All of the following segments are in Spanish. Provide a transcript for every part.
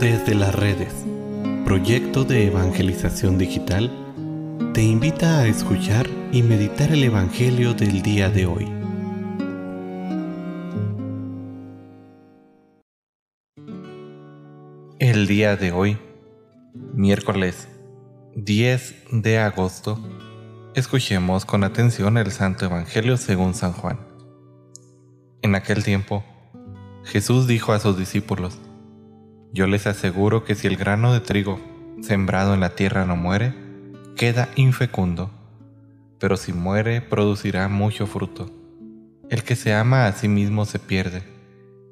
Desde las redes, proyecto de evangelización digital, te invita a escuchar y meditar el Evangelio del día de hoy. El día de hoy, miércoles 10 de agosto, escuchemos con atención el Santo Evangelio según San Juan. En aquel tiempo, Jesús dijo a sus discípulos, Yo les aseguro que si el grano de trigo sembrado en la tierra no muere, queda infecundo, pero si muere producirá mucho fruto. El que se ama a sí mismo se pierde,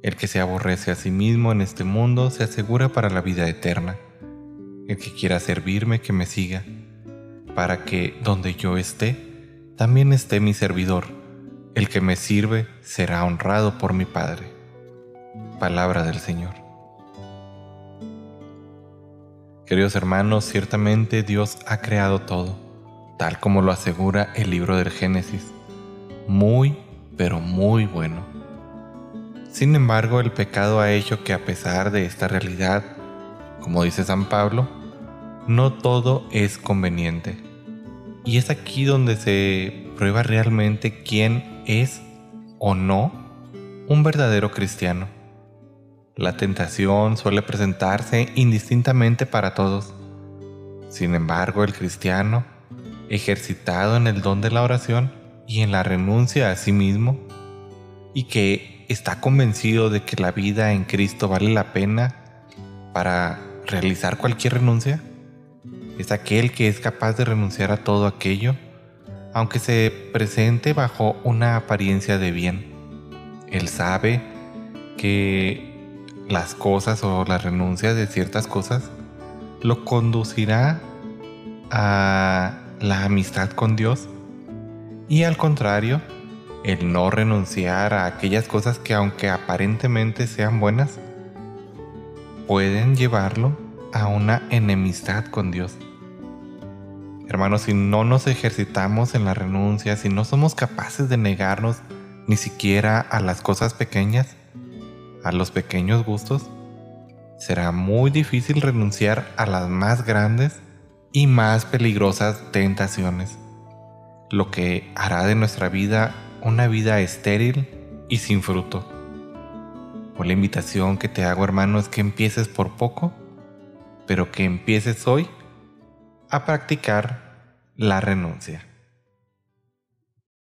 el que se aborrece a sí mismo en este mundo se asegura para la vida eterna. El que quiera servirme, que me siga, para que donde yo esté, también esté mi servidor. El que me sirve será honrado por mi Padre. Palabra del Señor. Queridos hermanos, ciertamente Dios ha creado todo, tal como lo asegura el libro del Génesis. Muy, pero muy bueno. Sin embargo, el pecado ha hecho que a pesar de esta realidad, como dice San Pablo, no todo es conveniente. Y es aquí donde se prueba realmente quién es o no un verdadero cristiano. La tentación suele presentarse indistintamente para todos. Sin embargo, el cristiano, ejercitado en el don de la oración y en la renuncia a sí mismo, y que está convencido de que la vida en Cristo vale la pena para realizar cualquier renuncia, es aquel que es capaz de renunciar a todo aquello, aunque se presente bajo una apariencia de bien. Él sabe que las cosas o la renuncia de ciertas cosas lo conducirá a la amistad con Dios y al contrario, el no renunciar a aquellas cosas que aunque aparentemente sean buenas, pueden llevarlo a una enemistad con Dios. Hermanos, si no nos ejercitamos en la renuncia, si no somos capaces de negarnos ni siquiera a las cosas pequeñas, a los pequeños gustos, será muy difícil renunciar a las más grandes y más peligrosas tentaciones, lo que hará de nuestra vida una vida estéril y sin fruto. Por la invitación que te hago hermano es que empieces por poco pero que empieces hoy a practicar la renuncia.